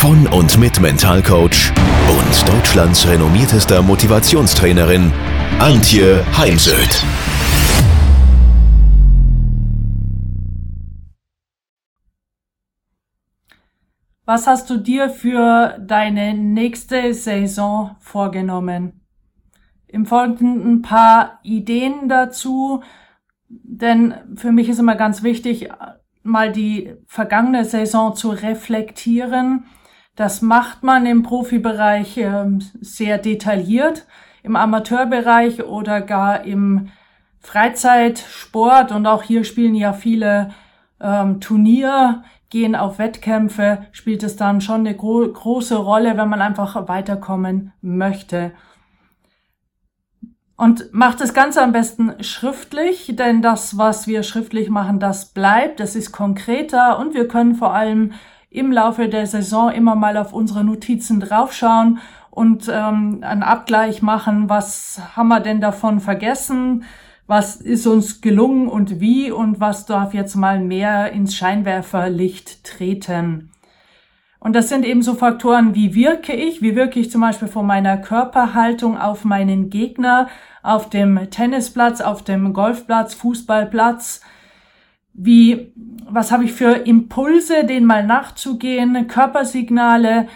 von und mit Mentalcoach und Deutschlands renommiertester Motivationstrainerin Antje Heimsöth. Was hast du dir für deine nächste Saison vorgenommen? Im Folgenden ein paar Ideen dazu, denn für mich ist immer ganz wichtig, mal die vergangene Saison zu reflektieren. Das macht man im Profibereich ähm, sehr detailliert, im Amateurbereich oder gar im Freizeitsport und auch hier spielen ja viele ähm, Turnier, gehen auf Wettkämpfe, spielt es dann schon eine gro große Rolle, wenn man einfach weiterkommen möchte. Und macht das Ganze am besten schriftlich, denn das, was wir schriftlich machen, das bleibt, das ist konkreter und wir können vor allem im Laufe der Saison immer mal auf unsere Notizen draufschauen und ähm, einen Abgleich machen, was haben wir denn davon vergessen, was ist uns gelungen und wie? Und was darf jetzt mal mehr ins Scheinwerferlicht treten. Und das sind eben so Faktoren, wie wirke ich, wie wirke ich zum Beispiel von meiner Körperhaltung auf meinen Gegner, auf dem Tennisplatz, auf dem Golfplatz, Fußballplatz, wie, was habe ich für Impulse, denen mal nachzugehen, Körpersignale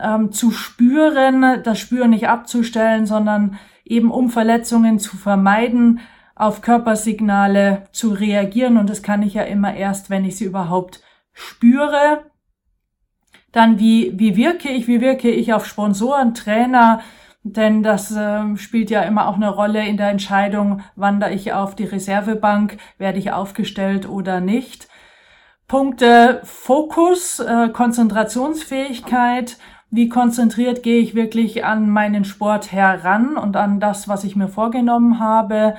ähm, zu spüren, das Spüren nicht abzustellen, sondern eben um Verletzungen zu vermeiden, auf Körpersignale zu reagieren. Und das kann ich ja immer erst, wenn ich sie überhaupt spüre. Dann wie, wie wirke ich, wie wirke ich auf Sponsoren, Trainer, denn das äh, spielt ja immer auch eine Rolle in der Entscheidung, wandere ich auf die Reservebank, werde ich aufgestellt oder nicht. Punkte Fokus, äh, Konzentrationsfähigkeit, wie konzentriert gehe ich wirklich an meinen Sport heran und an das, was ich mir vorgenommen habe.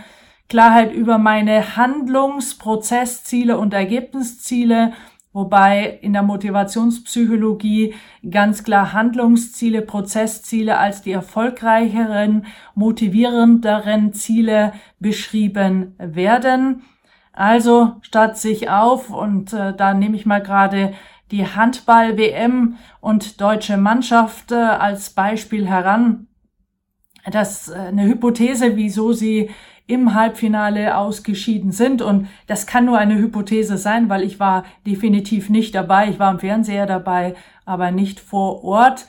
Klarheit über meine Handlungs-, Prozessziele und Ergebnisziele Wobei in der Motivationspsychologie ganz klar Handlungsziele, Prozessziele als die erfolgreicheren, motivierenderen Ziele beschrieben werden. Also statt sich auf und äh, da nehme ich mal gerade die Handball-WM und deutsche Mannschaft äh, als Beispiel heran. Das ist äh, eine Hypothese, wieso sie im Halbfinale ausgeschieden sind. Und das kann nur eine Hypothese sein, weil ich war definitiv nicht dabei. Ich war am Fernseher dabei, aber nicht vor Ort.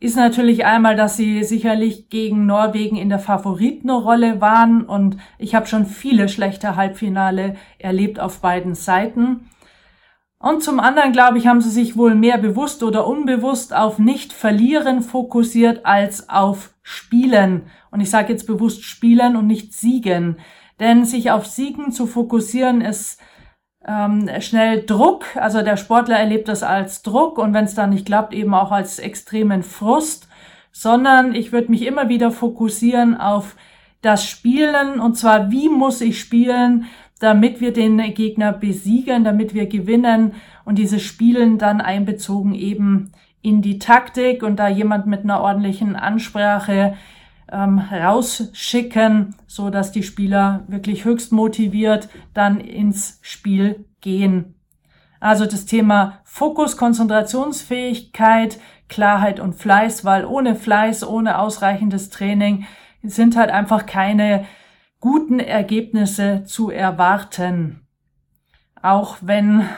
Ist natürlich einmal, dass sie sicherlich gegen Norwegen in der Favoritenrolle waren und ich habe schon viele schlechte Halbfinale erlebt auf beiden Seiten. Und zum anderen, glaube ich, haben sie sich wohl mehr bewusst oder unbewusst auf Nicht-Verlieren fokussiert als auf Spielen. Und ich sage jetzt bewusst Spielen und nicht Siegen. Denn sich auf Siegen zu fokussieren ist ähm, schnell Druck. Also der Sportler erlebt das als Druck und wenn es dann nicht klappt, eben auch als extremen Frust. Sondern ich würde mich immer wieder fokussieren auf das Spielen und zwar, wie muss ich spielen, damit wir den Gegner besiegen, damit wir gewinnen und dieses Spielen dann einbezogen eben in die Taktik und da jemand mit einer ordentlichen Ansprache ähm, rausschicken, so dass die Spieler wirklich höchst motiviert dann ins Spiel gehen. Also das Thema Fokus, Konzentrationsfähigkeit, Klarheit und Fleiß, weil ohne Fleiß, ohne ausreichendes Training sind halt einfach keine guten Ergebnisse zu erwarten. Auch wenn,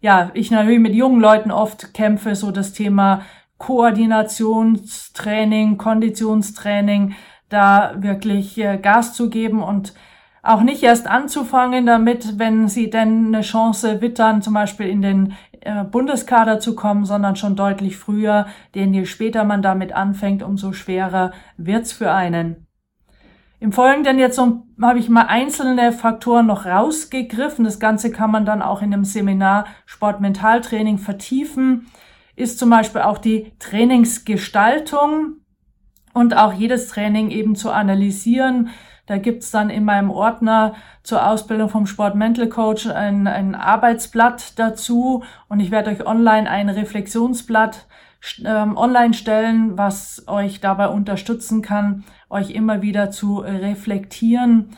ja, ich natürlich mit jungen Leuten oft kämpfe, so das Thema Koordinationstraining, Konditionstraining, da wirklich äh, Gas zu geben und auch nicht erst anzufangen damit, wenn sie denn eine Chance wittern, zum Beispiel in den äh, Bundeskader zu kommen, sondern schon deutlich früher, denn je später man damit anfängt, umso schwerer wird's für einen. Im Folgenden jetzt so, habe ich mal einzelne Faktoren noch rausgegriffen. Das Ganze kann man dann auch in einem Seminar Sportmentaltraining vertiefen. Ist zum Beispiel auch die Trainingsgestaltung. und auch jedes Training eben zu analysieren. Da gibt's dann in meinem Ordner zur Ausbildung vom Sport Mental Coach ein, ein Arbeitsblatt dazu und ich werde euch online ein Reflexionsblatt ähm, online stellen, was euch dabei unterstützen kann, euch immer wieder zu reflektieren.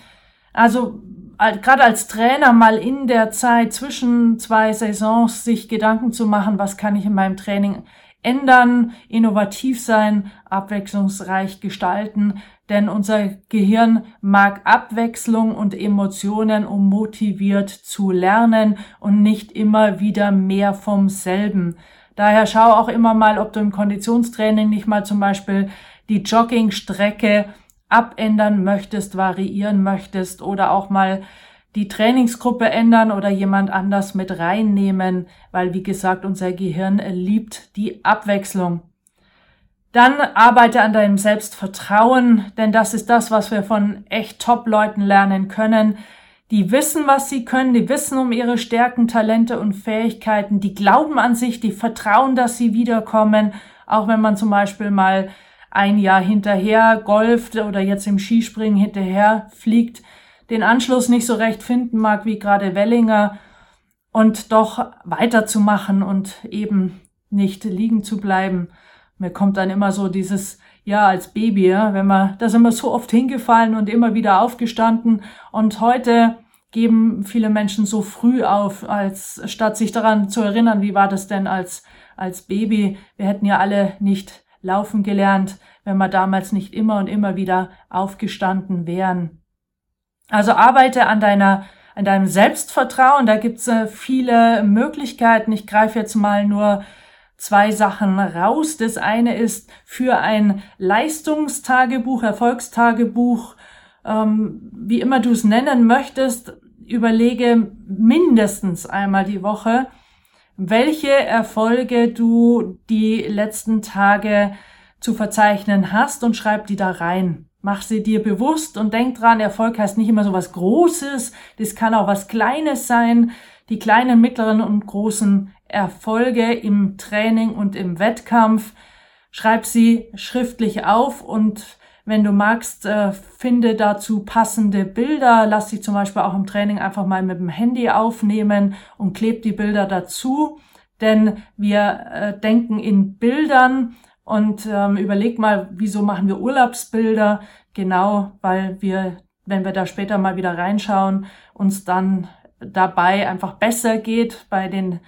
Also gerade als Trainer mal in der Zeit zwischen zwei Saisons sich Gedanken zu machen, was kann ich in meinem Training ändern, innovativ sein, abwechslungsreich gestalten, denn unser Gehirn mag Abwechslung und Emotionen, um motiviert zu lernen und nicht immer wieder mehr vom selben. Daher schau auch immer mal, ob du im Konditionstraining nicht mal zum Beispiel die Joggingstrecke abändern möchtest, variieren möchtest oder auch mal die Trainingsgruppe ändern oder jemand anders mit reinnehmen, weil wie gesagt, unser Gehirn liebt die Abwechslung. Dann arbeite an deinem Selbstvertrauen, denn das ist das, was wir von echt Top-Leuten lernen können. Die wissen, was sie können, die wissen um ihre Stärken, Talente und Fähigkeiten, die glauben an sich, die vertrauen, dass sie wiederkommen, auch wenn man zum Beispiel mal ein Jahr hinterher golft oder jetzt im Skispringen hinterher fliegt, den Anschluss nicht so recht finden mag wie gerade Wellinger und doch weiterzumachen und eben nicht liegen zu bleiben. Mir kommt dann immer so dieses, ja, als Baby, wenn man, da sind wir so oft hingefallen und immer wieder aufgestanden und heute geben viele Menschen so früh auf, als statt sich daran zu erinnern, wie war das denn als, als Baby? Wir hätten ja alle nicht laufen gelernt, wenn wir damals nicht immer und immer wieder aufgestanden wären. Also arbeite an deiner an deinem Selbstvertrauen. Da gibt's äh, viele Möglichkeiten. Ich greife jetzt mal nur zwei Sachen raus. Das eine ist für ein Leistungstagebuch, Erfolgstagebuch, ähm, wie immer du es nennen möchtest, überlege mindestens einmal die Woche, welche Erfolge du die letzten Tage zu verzeichnen hast und schreib die da rein. Mach sie dir bewusst und denk dran, Erfolg heißt nicht immer so was Großes, das kann auch was Kleines sein. Die kleinen, mittleren und großen Erfolge im Training und im Wettkampf, schreib sie schriftlich auf und wenn du magst, äh, finde dazu passende Bilder. Lass dich zum Beispiel auch im Training einfach mal mit dem Handy aufnehmen und kleb die Bilder dazu. Denn wir äh, denken in Bildern und ähm, überleg mal, wieso machen wir Urlaubsbilder? Genau, weil wir, wenn wir da später mal wieder reinschauen, uns dann dabei einfach besser geht bei den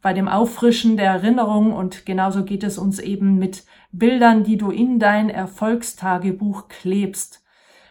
bei dem Auffrischen der Erinnerung und genauso geht es uns eben mit Bildern, die du in dein Erfolgstagebuch klebst.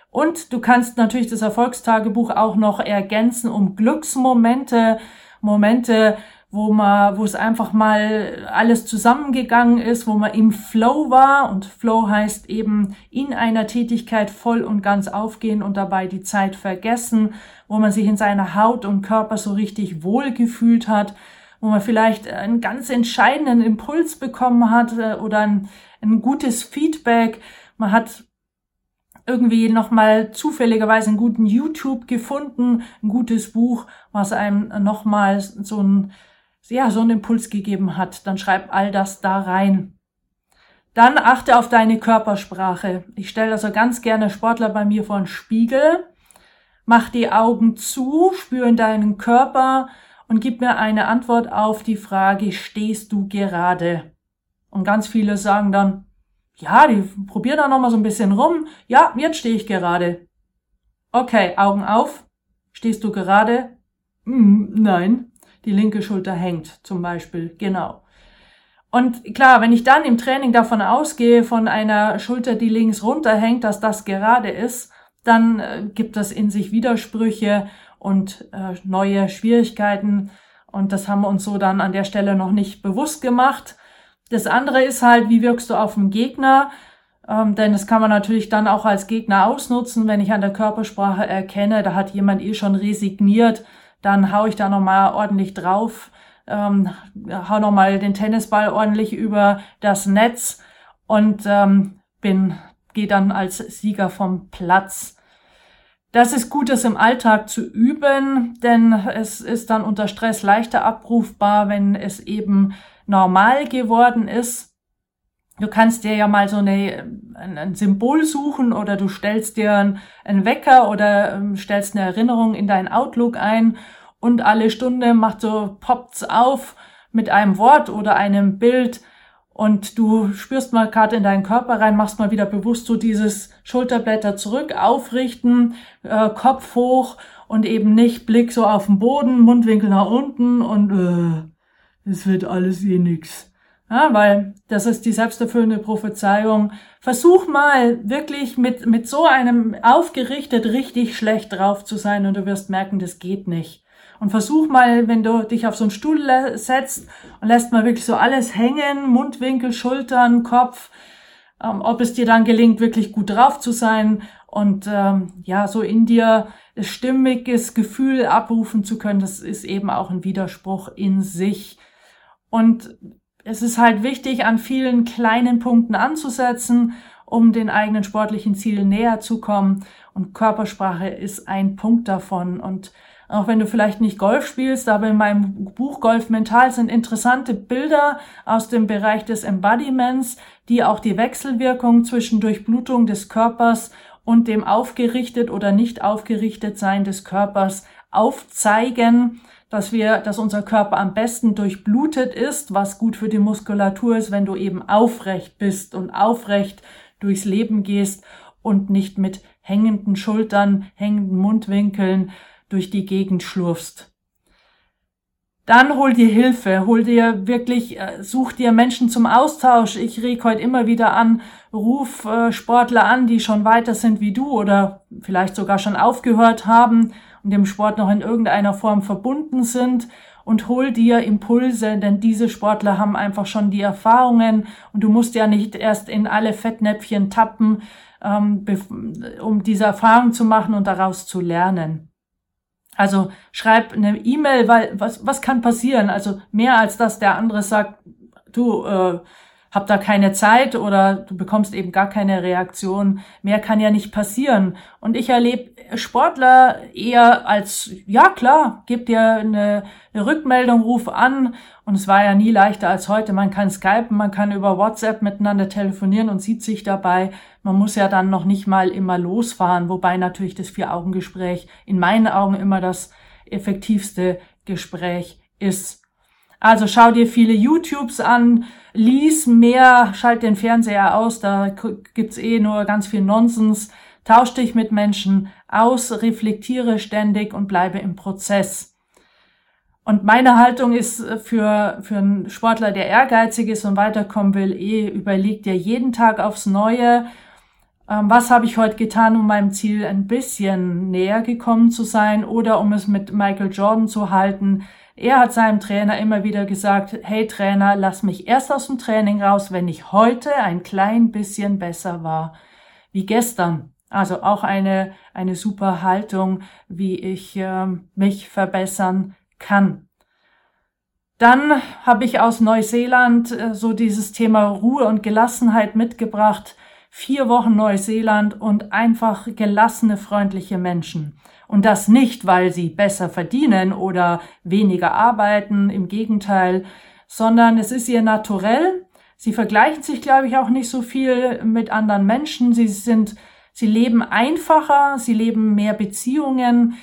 Und du kannst natürlich das Erfolgstagebuch auch noch ergänzen um Glücksmomente, Momente, wo man, wo es einfach mal alles zusammengegangen ist, wo man im Flow war und Flow heißt eben in einer Tätigkeit voll und ganz aufgehen und dabei die Zeit vergessen, wo man sich in seiner Haut und Körper so richtig wohl gefühlt hat, wo man vielleicht einen ganz entscheidenden Impuls bekommen hat äh, oder ein, ein gutes Feedback. Man hat irgendwie nochmal zufälligerweise einen guten YouTube gefunden, ein gutes Buch, was einem nochmal so ein ja, so einen Impuls gegeben hat, dann schreib all das da rein. Dann achte auf deine Körpersprache. Ich stelle also ganz gerne Sportler bei mir vor einen Spiegel, mach die Augen zu, spür in deinen Körper und gib mir eine Antwort auf die Frage, stehst du gerade? Und ganz viele sagen dann, ja, die probieren da nochmal so ein bisschen rum. Ja, jetzt stehe ich gerade. Okay, Augen auf. Stehst du gerade? Hm, nein die linke Schulter hängt zum Beispiel, genau. Und klar, wenn ich dann im Training davon ausgehe, von einer Schulter, die links runterhängt, dass das gerade ist, dann äh, gibt das in sich Widersprüche und äh, neue Schwierigkeiten. Und das haben wir uns so dann an der Stelle noch nicht bewusst gemacht. Das andere ist halt, wie wirkst du auf den Gegner? Ähm, denn das kann man natürlich dann auch als Gegner ausnutzen, wenn ich an der Körpersprache erkenne, da hat jemand eh schon resigniert, dann hau ich da nochmal ordentlich drauf, ähm, hau nochmal den Tennisball ordentlich über das Netz und ähm, bin, gehe dann als Sieger vom Platz. Das ist gut, das im Alltag zu üben, denn es ist dann unter Stress leichter abrufbar, wenn es eben normal geworden ist. Du kannst dir ja mal so eine, ein, Symbol suchen oder du stellst dir einen Wecker oder ähm, stellst eine Erinnerung in dein Outlook ein und alle Stunde macht so, poppt's auf mit einem Wort oder einem Bild und du spürst mal gerade in deinen Körper rein, machst mal wieder bewusst so dieses Schulterblätter zurück, aufrichten, äh, Kopf hoch und eben nicht Blick so auf den Boden, Mundwinkel nach unten und äh, es wird alles eh nix. Ja, weil das ist die selbsterfüllende Prophezeiung. Versuch mal wirklich mit, mit so einem aufgerichtet richtig schlecht drauf zu sein und du wirst merken, das geht nicht. Und versuch mal, wenn du dich auf so einen Stuhl setzt und lässt mal wirklich so alles hängen, Mundwinkel, Schultern, Kopf, ähm, ob es dir dann gelingt, wirklich gut drauf zu sein und ähm, ja, so in dir stimmiges Gefühl abrufen zu können, das ist eben auch ein Widerspruch in sich. Und es ist halt wichtig, an vielen kleinen Punkten anzusetzen, um den eigenen sportlichen Zielen näher zu kommen. Und Körpersprache ist ein Punkt davon. Und auch wenn du vielleicht nicht Golf spielst, aber in meinem Buch Golf Mental sind interessante Bilder aus dem Bereich des Embodiments, die auch die Wechselwirkung zwischen Durchblutung des Körpers und dem aufgerichtet oder nicht aufgerichtet sein des Körpers aufzeigen, dass wir, dass unser Körper am besten durchblutet ist, was gut für die Muskulatur ist, wenn du eben aufrecht bist und aufrecht durchs Leben gehst und nicht mit hängenden Schultern, hängenden Mundwinkeln durch die Gegend schlurfst. Dann hol dir Hilfe, hol dir wirklich, äh, such dir Menschen zum Austausch. Ich reg heute immer wieder an, ruf äh, Sportler an, die schon weiter sind wie du oder vielleicht sogar schon aufgehört haben und dem Sport noch in irgendeiner Form verbunden sind und hol dir Impulse, denn diese Sportler haben einfach schon die Erfahrungen und du musst ja nicht erst in alle Fettnäpfchen tappen, ähm, um diese Erfahrung zu machen und daraus zu lernen. Also schreib eine E-Mail, weil was, was kann passieren? Also mehr als dass der andere sagt, du äh, hab da keine Zeit oder du bekommst eben gar keine Reaktion. Mehr kann ja nicht passieren. Und ich erlebe Sportler eher als, ja klar, gib dir eine, eine Rückmeldung, ruf an. Und es war ja nie leichter als heute. Man kann skypen, man kann über WhatsApp miteinander telefonieren und sieht sich dabei. Man muss ja dann noch nicht mal immer losfahren, wobei natürlich das Vier-Augen-Gespräch in meinen Augen immer das effektivste Gespräch ist. Also schau dir viele YouTubes an, lies mehr, schalt den Fernseher aus, da gibt's eh nur ganz viel Nonsens. Tausch dich mit Menschen aus, reflektiere ständig und bleibe im Prozess. Und meine Haltung ist für, für einen Sportler, der ehrgeizig ist und weiterkommen will, eh, überleg dir jeden Tag aufs Neue, ähm, was habe ich heute getan, um meinem Ziel ein bisschen näher gekommen zu sein oder um es mit Michael Jordan zu halten. Er hat seinem Trainer immer wieder gesagt, hey Trainer, lass mich erst aus dem Training raus, wenn ich heute ein klein bisschen besser war wie gestern. Also auch eine, eine super Haltung, wie ich äh, mich verbessern kann. Dann habe ich aus Neuseeland äh, so dieses Thema Ruhe und Gelassenheit mitgebracht vier Wochen Neuseeland und einfach gelassene, freundliche Menschen. Und das nicht, weil sie besser verdienen oder weniger arbeiten, im Gegenteil, sondern es ist ihr naturell. Sie vergleichen sich, glaube ich, auch nicht so viel mit anderen Menschen. Sie sind, sie leben einfacher, sie leben mehr Beziehungen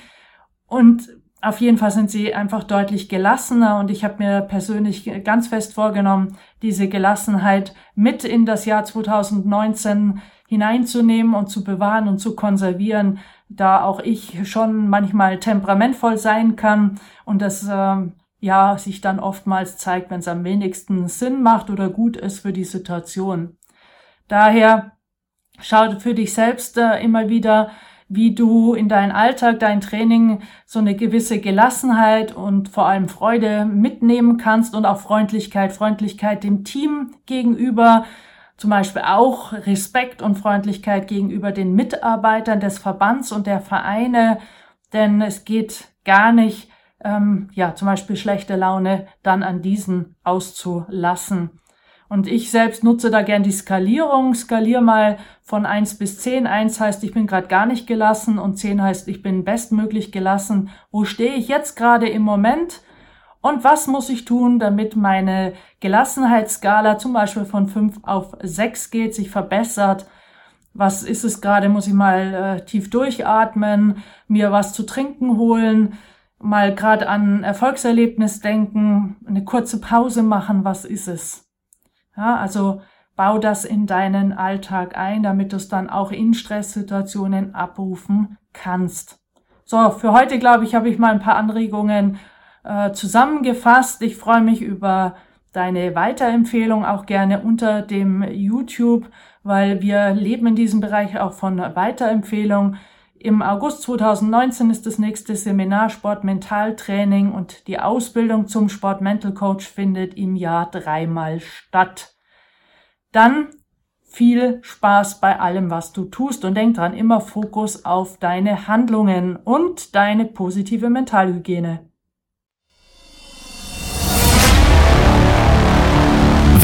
und auf jeden Fall sind sie einfach deutlich gelassener und ich habe mir persönlich ganz fest vorgenommen, diese Gelassenheit mit in das Jahr 2019 hineinzunehmen und zu bewahren und zu konservieren, da auch ich schon manchmal temperamentvoll sein kann und das ähm, ja sich dann oftmals zeigt, wenn es am wenigsten Sinn macht oder gut ist für die Situation. Daher schau für dich selbst äh, immer wieder, wie du in deinen Alltag, dein Training so eine gewisse Gelassenheit und vor allem Freude mitnehmen kannst und auch Freundlichkeit, Freundlichkeit dem Team gegenüber, zum Beispiel auch Respekt und Freundlichkeit gegenüber den Mitarbeitern des Verbands und der Vereine, denn es geht gar nicht, ähm, ja, zum Beispiel schlechte Laune dann an diesen auszulassen. Und ich selbst nutze da gern die Skalierung. Skalier mal von eins bis zehn. Eins heißt, ich bin gerade gar nicht gelassen und zehn heißt, ich bin bestmöglich gelassen. Wo stehe ich jetzt gerade im Moment? Und was muss ich tun, damit meine Gelassenheitsskala zum Beispiel von 5 auf 6 geht, sich verbessert? Was ist es gerade? Muss ich mal äh, tief durchatmen, mir was zu trinken holen, mal gerade an Erfolgserlebnis denken, eine kurze Pause machen? Was ist es? Ja, also bau das in deinen Alltag ein, damit du es dann auch in Stresssituationen abrufen kannst. So, für heute glaube ich, habe ich mal ein paar Anregungen äh, zusammengefasst. Ich freue mich über deine Weiterempfehlung auch gerne unter dem YouTube, weil wir leben in diesem Bereich auch von Weiterempfehlung. Im August 2019 ist das nächste Seminar Sport Mentaltraining und die Ausbildung zum Sport Mental Coach findet im Jahr dreimal statt. Dann viel Spaß bei allem, was du tust und denk dran, immer Fokus auf deine Handlungen und deine positive Mentalhygiene.